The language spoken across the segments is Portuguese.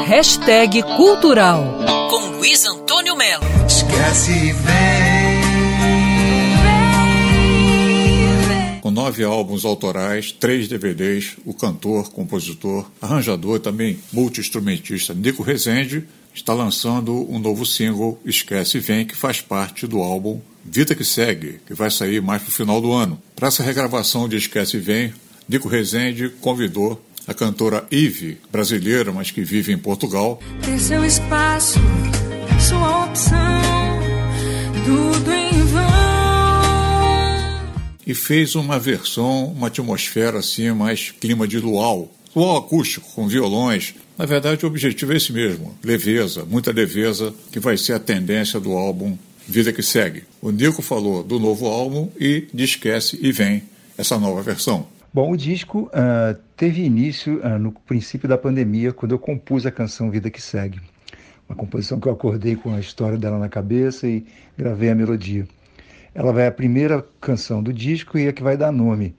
Hashtag Cultural com Luiz Antônio Melo. Esquece e vem. Com nove álbuns autorais, três DVDs, o cantor, compositor, arranjador e também multi-instrumentista Nico Rezende está lançando um novo single, Esquece e Vem, que faz parte do álbum Vida que Segue, que vai sair mais para o final do ano. Para essa regravação de Esquece e Vem, Nico Rezende convidou a cantora Ive, brasileira, mas que vive em Portugal. Ter seu espaço, sua opção, tudo em vão. E fez uma versão, uma atmosfera assim, mais clima de luau. Luau acústico, com violões. Na verdade, o objetivo é esse mesmo: leveza, muita leveza, que vai ser a tendência do álbum Vida que Segue. O Nico falou do novo álbum e de Esquece e Vem, essa nova versão. Bom, o disco uh, teve início uh, no princípio da pandemia, quando eu compus a canção Vida que Segue. Uma composição que eu acordei com a história dela na cabeça e gravei a melodia. Ela vai a primeira canção do disco e é que vai dar nome.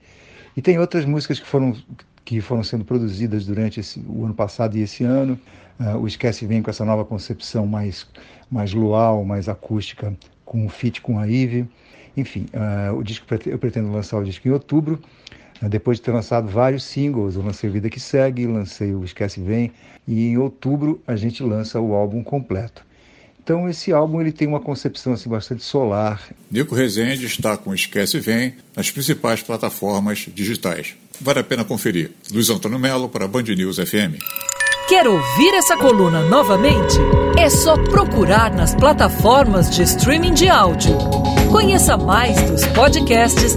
E tem outras músicas que foram que foram sendo produzidas durante esse, o ano passado e esse ano. Uh, o Esquece vem com essa nova concepção mais, mais luau, mais acústica, com um feat com a Ive. Enfim, o disco eu pretendo lançar o disco em outubro. Uh, depois de ter lançado vários singles, eu lancei Vida que Segue, lancei o Esquece Vem e em outubro a gente lança o álbum completo. Então esse álbum ele tem uma concepção assim bastante solar. Nico Rezende está com Esquece Vem nas principais plataformas digitais. Vale a pena conferir. Luiz Antônio Melo para Band News FM. Quer ouvir essa coluna novamente? É só procurar nas plataformas de streaming de áudio. Conheça mais dos podcasts